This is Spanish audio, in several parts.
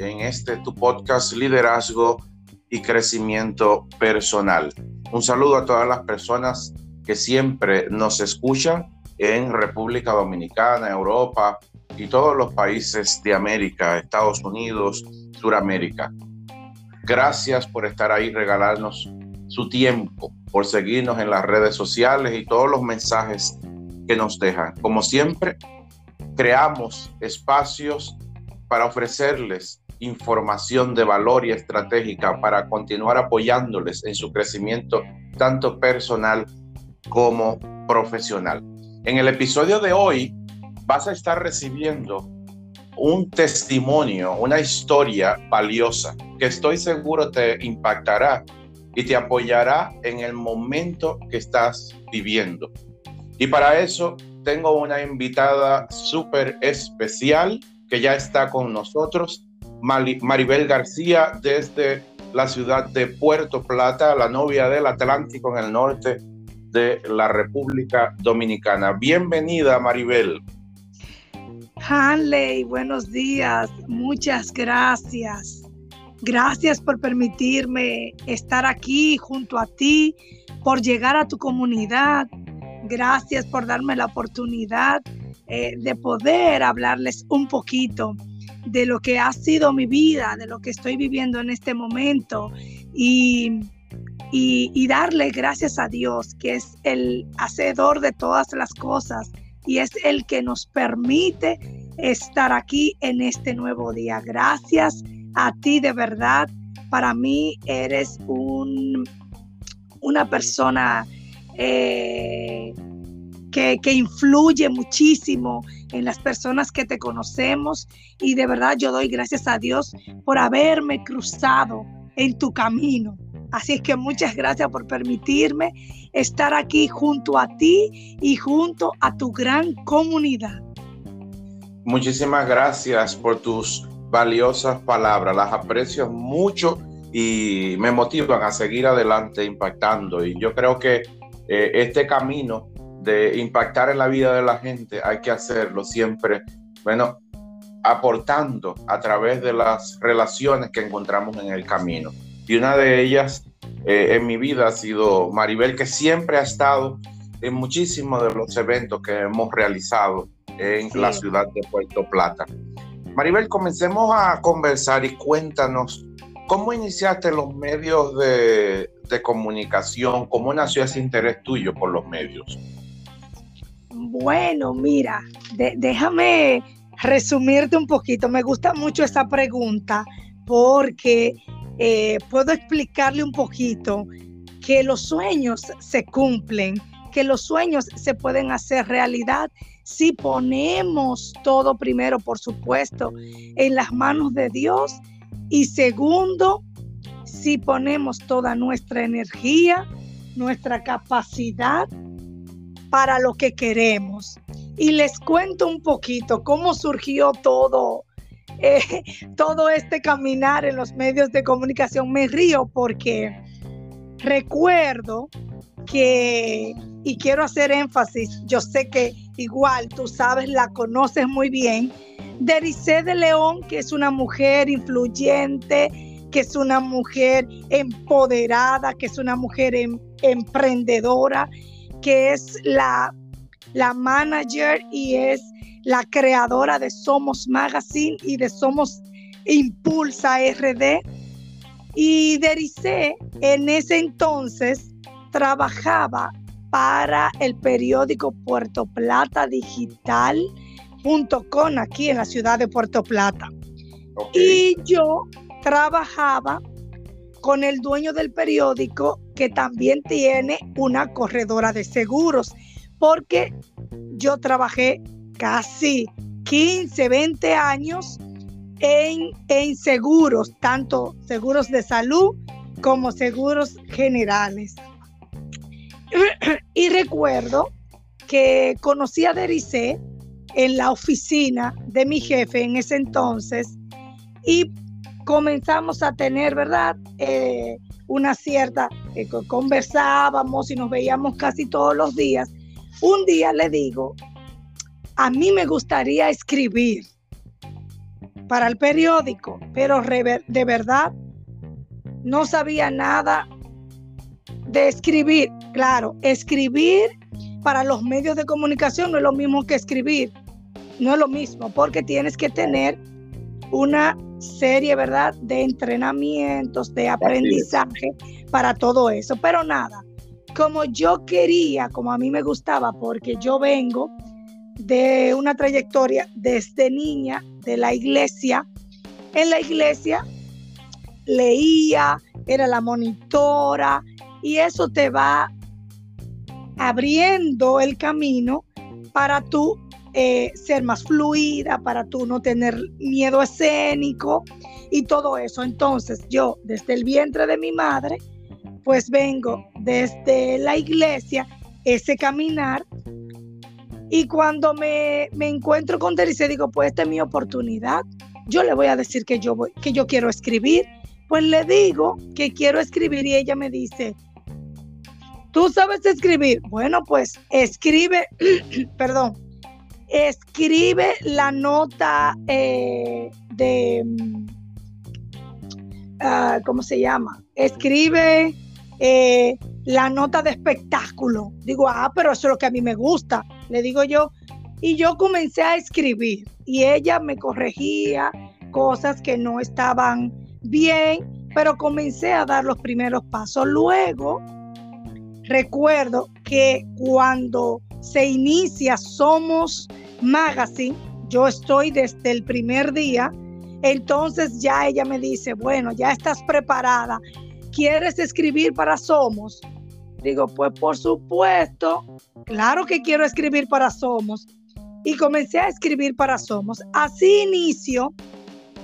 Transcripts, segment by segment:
en este tu podcast Liderazgo y Crecimiento Personal. Un saludo a todas las personas que siempre nos escuchan en República Dominicana, Europa y todos los países de América, Estados Unidos, Suramérica. Gracias por estar ahí, regalarnos su tiempo, por seguirnos en las redes sociales y todos los mensajes que nos dejan. Como siempre, creamos espacios para ofrecerles información de valor y estratégica para continuar apoyándoles en su crecimiento tanto personal como profesional. En el episodio de hoy vas a estar recibiendo un testimonio, una historia valiosa que estoy seguro te impactará y te apoyará en el momento que estás viviendo. Y para eso tengo una invitada súper especial que ya está con nosotros, Maribel García, desde la ciudad de Puerto Plata, la novia del Atlántico en el norte de la República Dominicana. Bienvenida, Maribel. Hanley, buenos días. Muchas gracias. Gracias por permitirme estar aquí junto a ti, por llegar a tu comunidad. Gracias por darme la oportunidad eh, de poder hablarles un poquito de lo que ha sido mi vida, de lo que estoy viviendo en este momento y, y, darle gracias a Dios, que es el hacedor de todas las cosas y es el que nos permite estar aquí en este nuevo día. Gracias a ti de verdad. Para mí eres un, una persona eh, que, influye muchísimo en las personas que te conocemos y de verdad yo doy gracias a Dios por haberme cruzado en tu camino. Así es que muchas gracias por permitirme estar aquí junto a ti y junto a tu gran comunidad. Muchísimas gracias por tus valiosas palabras. Las aprecio mucho y me motivan a seguir adelante impactando. Y yo creo que eh, este camino de impactar en la vida de la gente, hay que hacerlo siempre, bueno, aportando a través de las relaciones que encontramos en el camino. Y una de ellas eh, en mi vida ha sido Maribel, que siempre ha estado en muchísimos de los eventos que hemos realizado en la ciudad de Puerto Plata. Maribel, comencemos a conversar y cuéntanos cómo iniciaste los medios de, de comunicación, cómo nació ese interés tuyo por los medios. Bueno, mira, déjame resumirte un poquito. Me gusta mucho esa pregunta porque eh, puedo explicarle un poquito que los sueños se cumplen, que los sueños se pueden hacer realidad si ponemos todo primero, por supuesto, en las manos de Dios y segundo, si ponemos toda nuestra energía, nuestra capacidad para lo que queremos. Y les cuento un poquito cómo surgió todo, eh, todo este caminar en los medios de comunicación. Me río porque recuerdo que, y quiero hacer énfasis, yo sé que igual tú sabes, la conoces muy bien, Derice de León, que es una mujer influyente, que es una mujer empoderada, que es una mujer em, emprendedora que es la, la manager y es la creadora de Somos Magazine y de Somos Impulsa RD. Y Derice en ese entonces trabajaba para el periódico Puerto Plata Digital.com aquí en la ciudad de Puerto Plata. Y yo trabajaba con el dueño del periódico que también tiene una corredora de seguros, porque yo trabajé casi 15, 20 años en, en seguros, tanto seguros de salud como seguros generales. Y recuerdo que conocí a Derice en la oficina de mi jefe en ese entonces y comenzamos a tener, ¿verdad? Eh, una cierta, eh, conversábamos y nos veíamos casi todos los días. Un día le digo, a mí me gustaría escribir. para el periódico, pero de verdad no sabía nada de escribir. Claro, escribir para los medios de comunicación no es lo mismo que escribir. No es lo mismo porque tienes que tener una serie, ¿verdad?, de entrenamientos, de aprendizaje para todo eso. Pero nada, como yo quería, como a mí me gustaba, porque yo vengo de una trayectoria desde niña de la iglesia. En la iglesia leía, era la monitora y eso te va abriendo el camino para tú eh, ser más fluida, para tú no tener miedo escénico y todo eso. Entonces yo desde el vientre de mi madre, pues vengo desde la iglesia, ese caminar. Y cuando me, encuentro con Terice, digo, pues esta es mi oportunidad. Yo le voy a decir que yo, voy, que yo quiero escribir. Pues le digo que quiero escribir y ella me dice, ¿tú sabes escribir? Bueno, pues escribe, perdón, escribe la nota eh, de, mm, ah, ¿cómo se llama? Escribe eh, la nota de espectáculo. Digo, ah, pero eso es lo que a mí me gusta, le digo yo. Y yo comencé a escribir y ella me corregía cosas que no estaban bien, pero comencé a dar los primeros pasos. Luego, recuerdo que cuando se inicia Somos Magazine, yo estoy desde el primer día, entonces ya ella me dice, bueno, ya estás preparada, ¿quieres escribir para Somos? Digo, pues por supuesto, claro que quiero escribir para Somos. Y comencé a escribir para Somos. Así inicio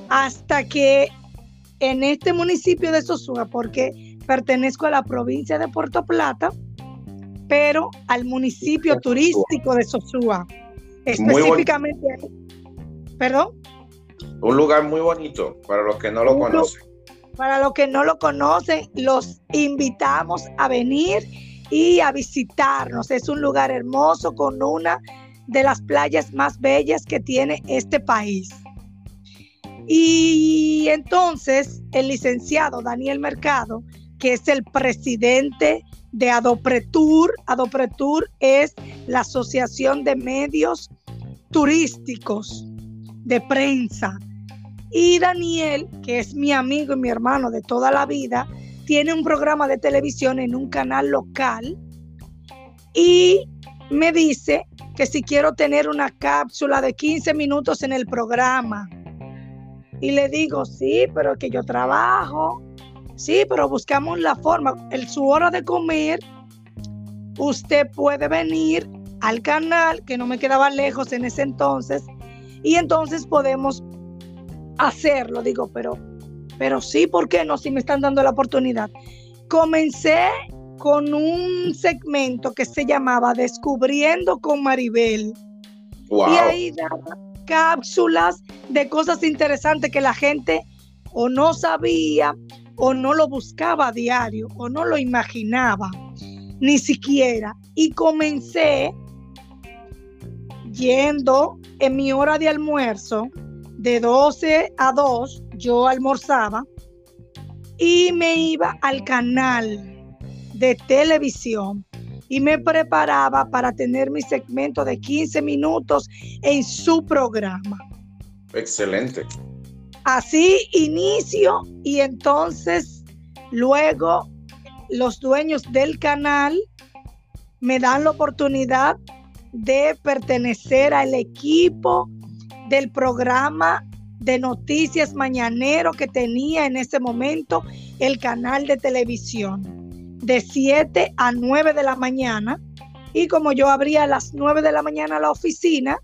hasta que en este municipio de Sosúa, porque pertenezco a la provincia de Puerto Plata, pero al municipio turístico de Sosúa. Específicamente ¿Perdón? Un lugar muy bonito para los que no lo conocen. Para los que no lo conocen, los invitamos a venir y a visitarnos. Es un lugar hermoso con una de las playas más bellas que tiene este país. Y entonces el licenciado Daniel Mercado, que es el presidente de Adopretur, Adopretur es la Asociación de Medios Turísticos de Prensa y Daniel, que es mi amigo y mi hermano de toda la vida, tiene un programa de televisión en un canal local y me dice que si quiero tener una cápsula de 15 minutos en el programa. Y le digo, sí, pero que yo trabajo. Sí, pero buscamos la forma. En su hora de comer, usted puede venir al canal, que no me quedaba lejos en ese entonces, y entonces podemos hacerlo. Digo, pero, pero sí, ¿por qué no? Si me están dando la oportunidad. Comencé con un segmento que se llamaba Descubriendo con Maribel. Y ahí daba cápsulas de cosas interesantes que la gente o no sabía o no lo buscaba a diario o no lo imaginaba ni siquiera. Y comencé yendo en mi hora de almuerzo de 12 a 2 yo almorzaba y me iba al canal de televisión y me preparaba para tener mi segmento de 15 minutos en su programa. Excelente. Así inicio y entonces luego los dueños del canal me dan la oportunidad de pertenecer al equipo del programa de noticias mañanero que tenía en ese momento el canal de televisión de 7 a 9 de la mañana y como yo abría a las 9 de la mañana la oficina,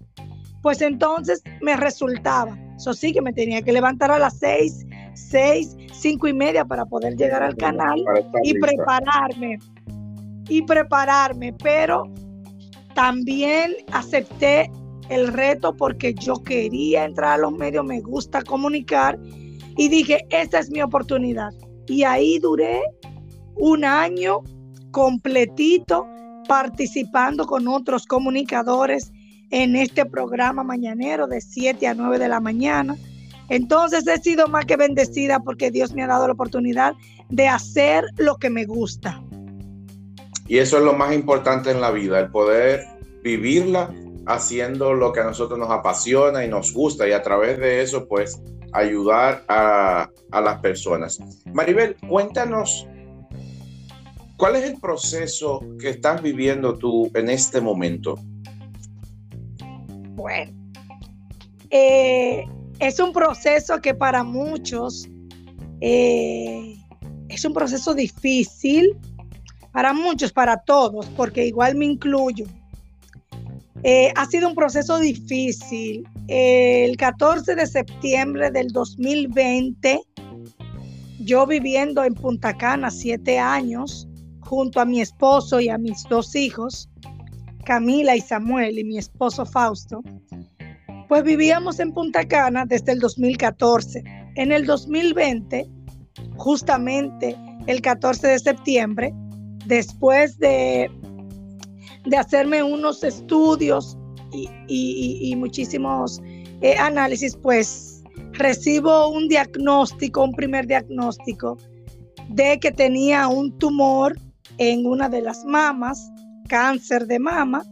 pues entonces me resultaba. Eso sí que me tenía que levantar a las 6, 6, 5 y media para poder llegar al canal y prepararme. Y prepararme, pero también acepté el reto porque yo quería entrar a los medios, me gusta comunicar y dije, esta es mi oportunidad. Y ahí duré un año completito participando con otros comunicadores en este programa mañanero de 7 a 9 de la mañana. Entonces he sido más que bendecida porque Dios me ha dado la oportunidad de hacer lo que me gusta. Y eso es lo más importante en la vida, el poder vivirla haciendo lo que a nosotros nos apasiona y nos gusta y a través de eso pues ayudar a, a las personas. Maribel, cuéntanos ¿Cuál es el proceso que estás viviendo tú en este momento? Bueno, eh, es un proceso que para muchos eh, es un proceso difícil, para muchos, para todos, porque igual me incluyo. Eh, ha sido un proceso difícil. El 14 de septiembre del 2020, yo viviendo en Punta Cana siete años, junto a mi esposo y a mis dos hijos, Camila y Samuel y mi esposo Fausto, pues vivíamos en Punta Cana desde el 2014. En el 2020, justamente el 14 de septiembre, después de, de hacerme unos estudios y, muchísimos eh, análisis, pues recibo un diagnóstico, un primer diagnóstico de que tenía un tumor en una de las mamas, cáncer de mama.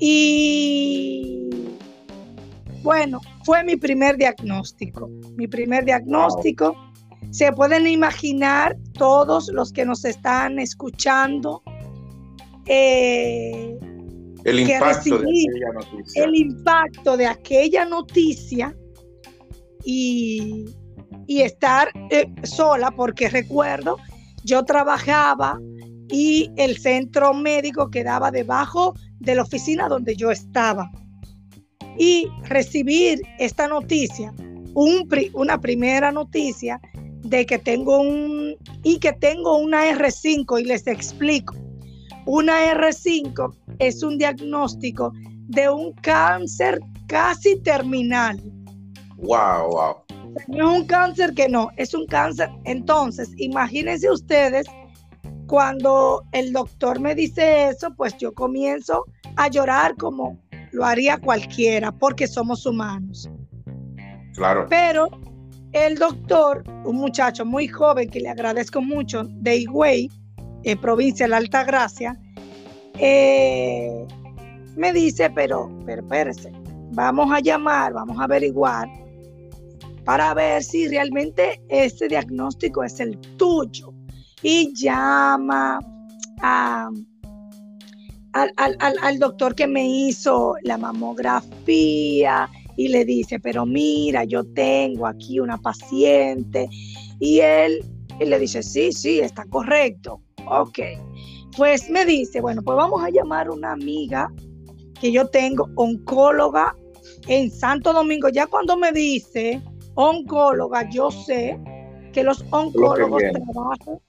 Y bueno, fue mi primer diagnóstico. Mi primer diagnóstico. Se pueden imaginar todos los que nos están escuchando. Eh, el impacto de aquella noticia. El impacto de aquella noticia y, estar eh, sola, porque recuerdo yo trabajaba y el centro médico quedaba debajo de la oficina donde yo estaba. Y recibir esta noticia, una primera noticia de que tengo un y que tengo una R5 y les explico. Una R5 es un diagnóstico de un cáncer casi terminal. Wow, wow. No es un cáncer que no, es un cáncer. Entonces, imagínense ustedes, cuando el doctor me dice eso, pues yo comienzo a llorar como lo haría cualquiera, porque somos humanos. Claro. Pero el doctor, un muchacho muy joven que le agradezco mucho, de Higüey, eh, provincia de la Alta Gracia, eh, me dice, pero, pero espérese, vamos a llamar, vamos a averiguar para ver si realmente ese diagnóstico es el tuyo. Y llama al, al, doctor que me hizo la mamografía y le dice, pero mira, yo tengo aquí una paciente. Y él, él le dice, sí, sí, está correcto. Ok. Pues me dice, bueno, pues vamos a llamar a una amiga que yo tengo, oncóloga en Santo Domingo. Ya cuando me dice, oncóloga, yo sé que los oncólogos trabajan,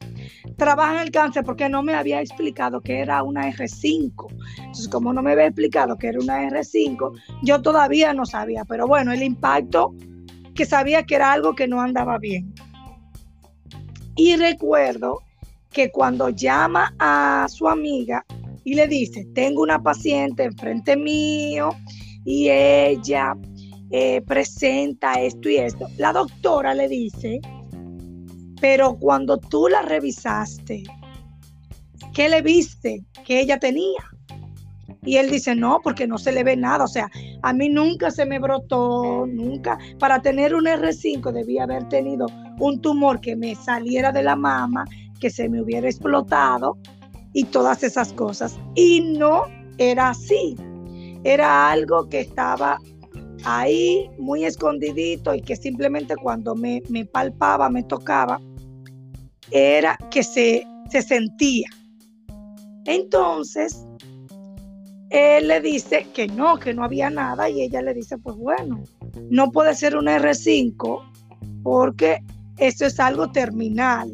el cáncer porque no me había explicado que era una R5. Entonces, como no me había explicado que era una R5, yo todavía no sabía. Pero bueno, el impacto que sabía que era algo que no andaba bien. Y recuerdo que cuando llama a su amiga y le dice, tengo una paciente enfrente mío y ella eh, presenta esto y esto. La doctora le dice, pero cuando tú la revisaste, ¿qué le viste que ella tenía? Y él dice, no, porque no se le ve nada. O sea, a mí nunca se me brotó, nunca. Para tener un R5 debía haber tenido un tumor que me saliera de la mama, que se me hubiera explotado y todas esas cosas. Y no era así. Era algo que estaba ahí muy escondidito y que simplemente cuando me, palpaba, me tocaba, era que se, se sentía. Entonces, él le dice que no, que no había nada y ella le dice, pues bueno, no puede ser un R5 porque eso es algo terminal.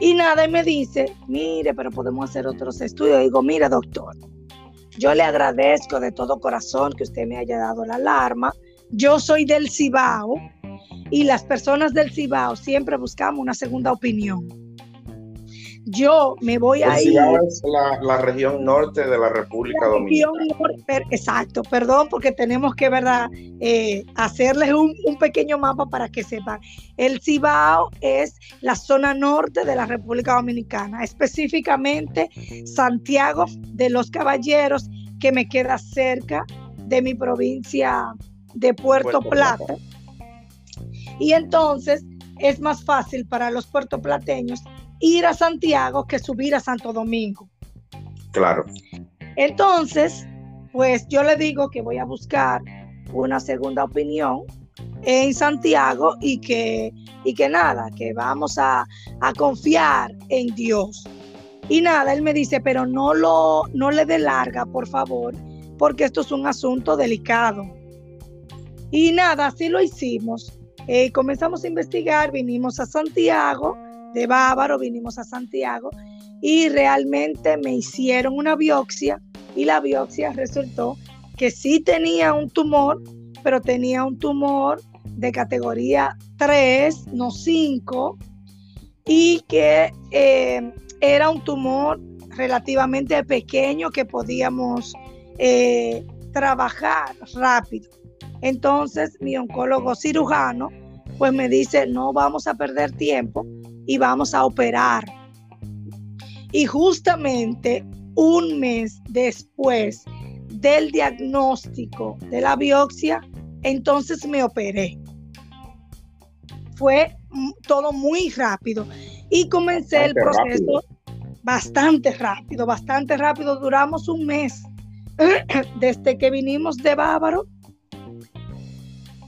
Y nada, y me dice, mire, pero podemos hacer otros estudios. digo, mire, doctor, yo le agradezco de todo corazón que usted me haya dado la alarma. Yo soy del Cibao y las personas del Cibao siempre buscamos una segunda opinión. yo me voy a ir. es la, región norte de la República Dominicana. exacto, perdón, porque tenemos que, ¿verdad?, eh, hacerles un, un, pequeño mapa para que sepan. El Cibao es la zona norte de la República Dominicana, específicamente Santiago de los Caballeros, que me queda cerca de mi provincia de Puerto, Plata. Y entonces es más fácil para los puertoplateños ir a Santiago que subir a Santo Domingo. Claro. Entonces, pues yo le digo que voy a buscar una segunda opinión en Santiago y que, y que nada, que vamos a, a confiar en Dios. Y nada, él me dice, pero no, lo, no le dé larga, por favor, porque esto es un asunto delicado. Y nada, así lo hicimos. Eh, comenzamos a investigar, vinimos a Santiago, de Bávaro, vinimos a Santiago y realmente me hicieron una biopsia y la biopsia resultó que sí tenía un tumor, pero tenía un tumor de categoría 3, no 5, y que eh, era un tumor relativamente pequeño que podíamos eh, trabajar rápido. Entonces mi oncólogo cirujano pues me dice, no vamos a perder tiempo y vamos a operar. Y justamente un mes después del diagnóstico de la biopsia, entonces me operé. Fue todo muy rápido y comencé el proceso bastante rápido, bastante rápido. Duramos un mes desde que vinimos de Bávaro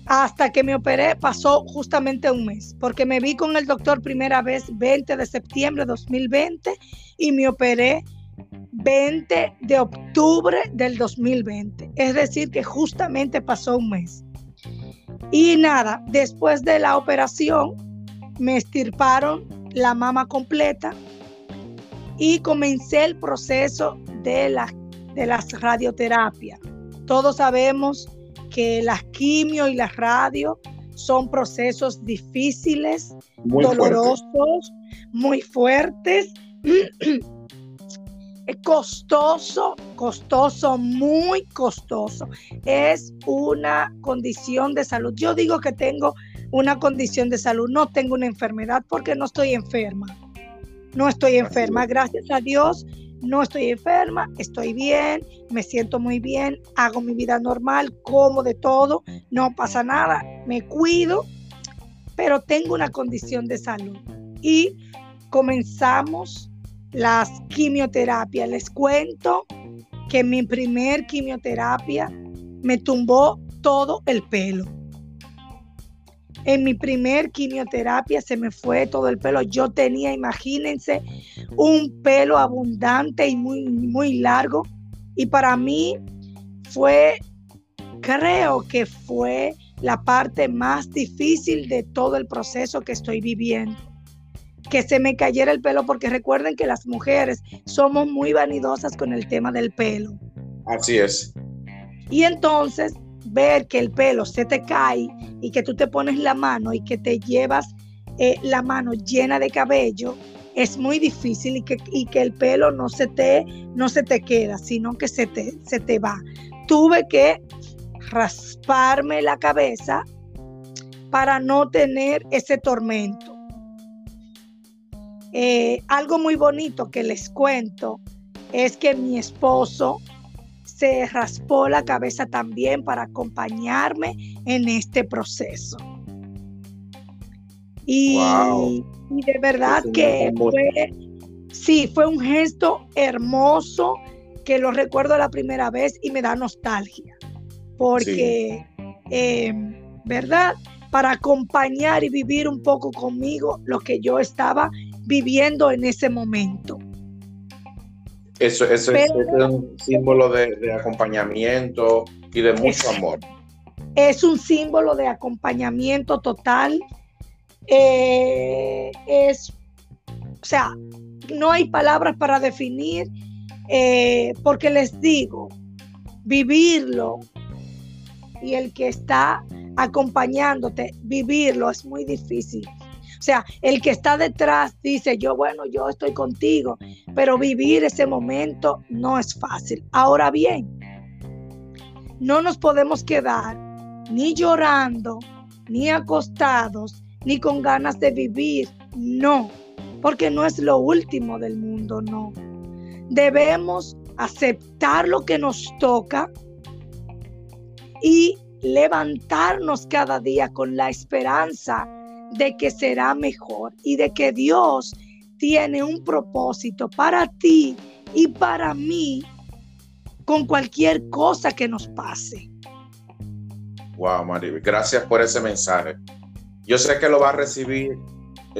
hasta que me operé pasó justamente un mes, porque me vi con el doctor primera vez 20 de septiembre de 2020 y me operé 20 de octubre del 2020. Es decir, que justamente pasó un mes. Y nada, después de la operación me estirparon la mama completa y comencé el proceso de, la, de las radioterapias. Todos sabemos que las quimio y las radio son procesos difíciles, dolorosos, muy fuertes, costoso, costoso, muy costoso. Es una condición de salud. Yo digo que tengo una condición de salud, no tengo una enfermedad porque no estoy enferma. No estoy enferma, gracias a Dios no estoy enferma, estoy bien, me siento muy bien, hago mi vida normal, como de todo, no pasa nada, me cuido, pero tengo una condición de salud. Y comenzamos las quimioterapias. Les cuento que mi primer quimioterapia me tumbó todo el pelo. En mi primer quimioterapia se me fue todo el pelo. Yo tenía, imagínense, un pelo abundante y muy, muy largo. Y para mí fue, creo que fue la parte más difícil de todo el proceso que estoy viviendo. Que se me cayera el pelo, porque recuerden que las mujeres somos muy vanidosas con el tema del pelo. Así es. Y entonces ver que el pelo se te cae y que tú te pones la mano y que te llevas eh, la mano llena de cabello, es muy difícil y que, que el pelo no se, te, no se te queda, sino que se te, se te va. Tuve que rasparme la cabeza para no tener ese tormento. Eh, algo muy bonito que les cuento es que mi esposo se raspó la cabeza también para acompañarme en este proceso. Y, de verdad que fue, sí, fue un gesto hermoso que lo recuerdo la primera vez y me da nostalgia, porque, em, ¿verdad? Para acompañar y vivir un poco conmigo lo que yo estaba viviendo en ese momento. Eso, es un símbolo de, acompañamiento y de mucho amor. Es un símbolo de acompañamiento total. Eh, es, o sea, no hay palabras para definir, eh, porque les digo, vivirlo y el que está acompañándote, vivirlo es muy difícil. O sea, el que está detrás dice, yo, bueno, yo estoy contigo, pero vivir ese momento no es fácil. Ahora bien, no nos podemos quedar ni llorando, ni acostados, ni con ganas de vivir. No, porque no es lo último del mundo, no. Debemos aceptar lo que nos toca y levantarnos cada día con la esperanza de que será mejor y de que Dios tiene un propósito para ti y para mí con cualquier cosa que nos pase. Wow, Maribel, gracias por ese mensaje. Yo sé que lo va a recibir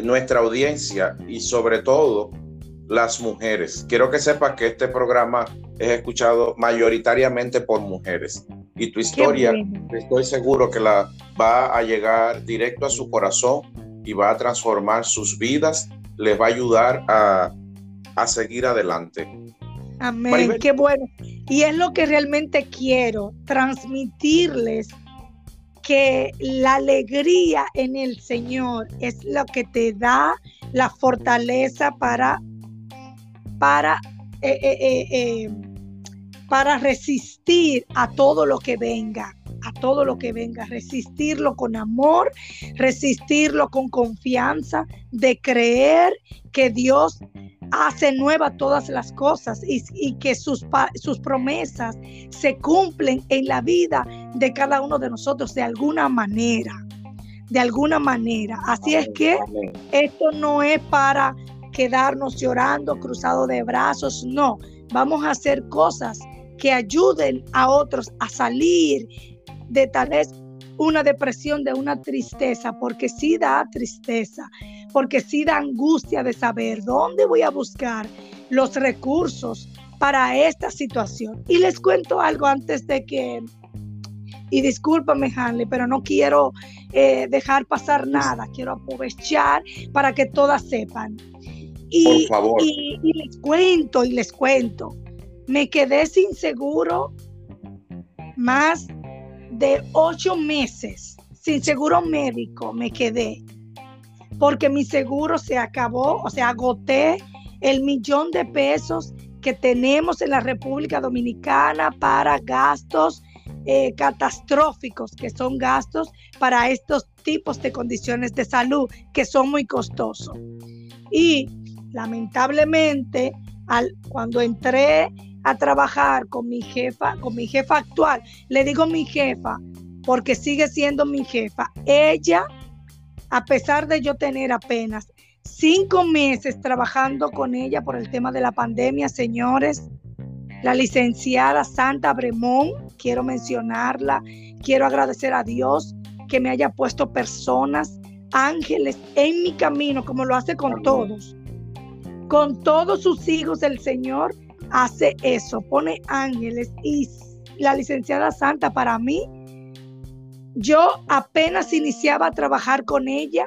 nuestra audiencia y sobre todo las mujeres. Quiero que sepas que este programa es escuchado mayoritariamente por mujeres y tu historia estoy seguro que la va a llegar directo a su corazón y va a transformar sus vidas, les va a ayudar a, a seguir adelante. Amén, qué bueno. Y es lo que realmente quiero, transmitirles que la alegría en el Señor es lo que te da la fortaleza para, para, eh, eh, eh, para resistir a todo lo que venga, a todo lo que venga, resistirlo con amor, resistirlo con confianza, de creer que Dios hace nueva todas las cosas y, que sus, sus promesas se cumplen en la vida de cada uno de nosotros de alguna manera, de alguna manera. Así es que esto no es para quedarnos llorando, cruzado de brazos, no, vamos a hacer cosas que ayuden a otros a salir de tal vez una depresión, de una tristeza, porque sí da tristeza, porque sí da angustia de saber dónde voy a buscar los recursos para esta situación. Y les cuento algo antes de que, y discúlpame Hanley, pero no quiero eh, dejar pasar nada, quiero aprovechar para que todas sepan. Y, Por favor. y les cuento, y les cuento, me quedé sin seguro más de ocho meses sin seguro médico me quedé porque mi seguro se acabó, o sea, agoté el millón de pesos que tenemos en la República Dominicana para gastos eh, catastróficos, que son gastos para estos tipos de condiciones de salud que son muy costosos. Y lamentablemente, al, cuando entré a trabajar con mi jefa, con mi jefa actual. Le digo mi jefa porque sigue siendo mi jefa. Ella, a pesar de yo tener apenas cinco meses trabajando con ella por el tema de la pandemia, señores, la licenciada Santa Bremón, quiero mencionarla, quiero agradecer a Dios que me haya puesto personas, ángeles en mi camino, como lo hace con todos, con todos sus hijos del Señor hace eso, pone ángeles y la licenciada Santa para mí, yo apenas iniciaba a trabajar con ella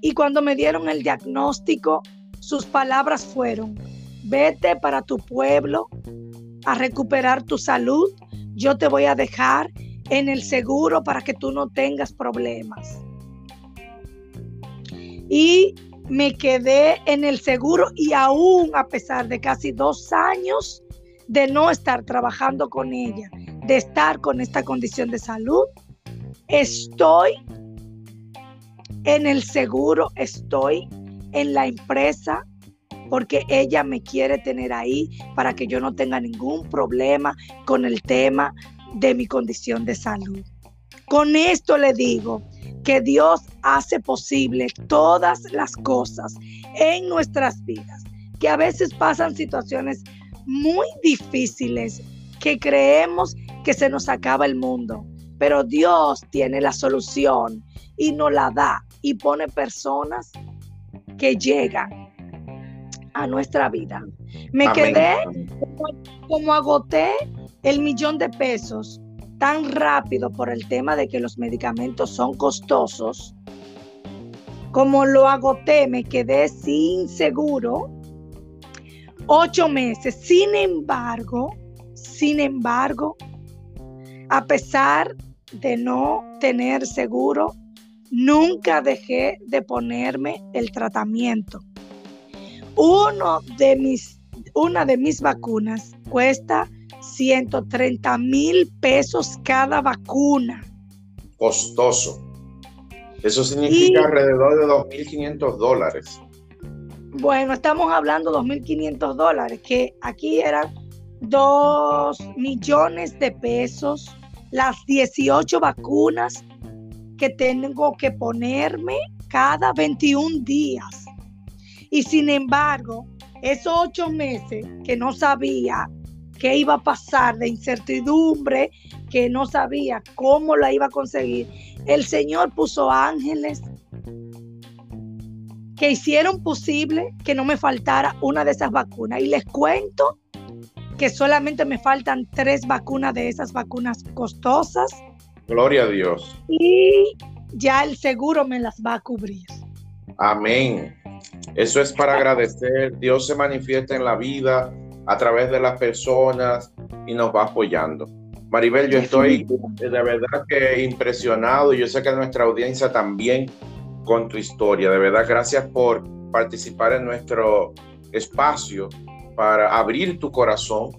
y cuando me dieron el diagnóstico, sus palabras fueron, vete para tu pueblo a recuperar tu salud, yo te voy a dejar en el seguro para que tú no tengas problemas. Y me quedé en el seguro y aún a pesar de casi dos años de no estar trabajando con ella, de estar con esta condición de salud, estoy en el seguro, estoy en la empresa porque ella me quiere tener ahí para que yo no tenga ningún problema con el tema de mi condición de salud. Con esto le digo que Dios hace posible todas las cosas en nuestras vidas, que a veces pasan situaciones muy difíciles, que creemos que se nos acaba el mundo, pero Dios tiene la solución y nos la da y pone personas que llegan a nuestra vida. Me quedé como agoté el millón de pesos tan rápido por el tema de que los medicamentos son costosos, como lo agoté, me quedé sin seguro ocho meses. Sin embargo, sin embargo, a pesar de no tener seguro, nunca dejé de ponerme el tratamiento. Uno de mis, una de mis vacunas cuesta 130 mil pesos cada vacuna. Costoso. Eso significa alrededor de 2.500 dólares. Bueno, estamos hablando de 2.500 dólares, que aquí eran 2 millones de pesos, las 18 vacunas que tengo que ponerme cada 21 días. Y sin embargo, esos ocho meses que no sabía qué iba a pasar, de incertidumbre, que no sabía cómo la iba a conseguir, el Señor puso ángeles que hicieron posible que no me faltara una de esas vacunas. Y les cuento que solamente me faltan tres vacunas de esas vacunas costosas. Gloria a Dios. Y ya el seguro me las va a cubrir. Amén. Eso es para agradecer. Dios se manifiesta en la vida a través de las personas y nos va apoyando. Maribel, yo estoy de verdad que impresionado y yo sé que nuestra audiencia también con tu historia. De verdad, gracias por participar en nuestro espacio para abrir tu corazón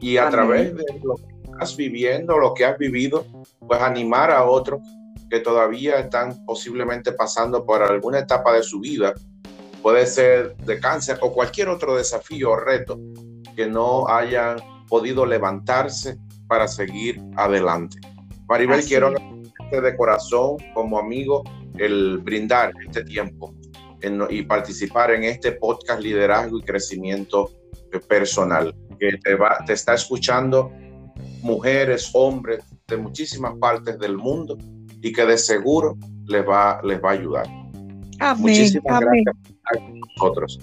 y a través de lo que estás viviendo, lo que has vivido, pues animar a otros que todavía están posiblemente pasando por alguna etapa de su vida, puede ser de cáncer o cualquier otro desafío o reto que no hayan podido levantarse para seguir adelante. Maribel, quiero de corazón como amigo el brindar este tiempo y participar en este podcast Liderazgo y Crecimiento Personal, que te, va, te está escuchando mujeres, hombres de muchísimas partes del mundo y que de seguro les va, les va a ayudar. Muchísimas gracias a nosotros.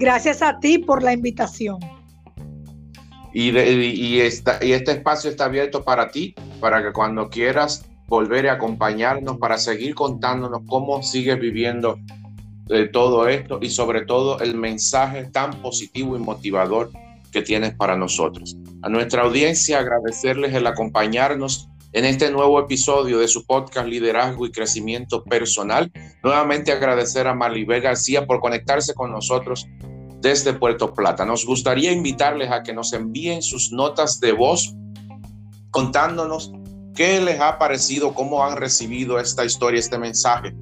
Gracias a ti por la invitación. Y, este espacio está abierto para ti, para que cuando quieras volver a acompañarnos, para seguir contándonos cómo sigues viviendo de todo esto y sobre todo el mensaje tan positivo y motivador que tienes para nosotros. A nuestra audiencia agradecerles el acompañarnos en este nuevo episodio de su podcast Liderazgo y Crecimiento Personal. Nuevamente agradecer a Maribel García por conectarse con nosotros desde Puerto Plata. Nos gustaría invitarles a que nos envíen sus notas de voz contándonos qué les ha parecido, cómo han recibido esta historia, este mensaje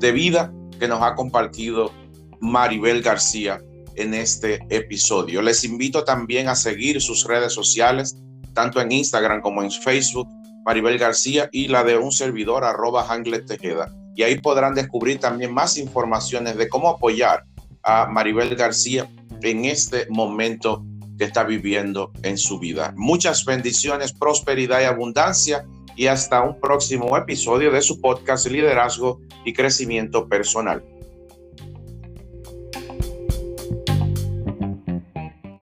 de vida que nos ha compartido Maribel García en este episodio. Les invito también a seguir sus redes sociales, tanto en Instagram como en Facebook, Maribel García y la de un servidor arroba Hanglet Tejeda. Y ahí podrán descubrir también más informaciones de cómo apoyar a Maribel García en este momento que está viviendo en su vida. Muchas bendiciones, prosperidad y abundancia y hasta un próximo episodio de su podcast Liderazgo y Crecimiento Personal.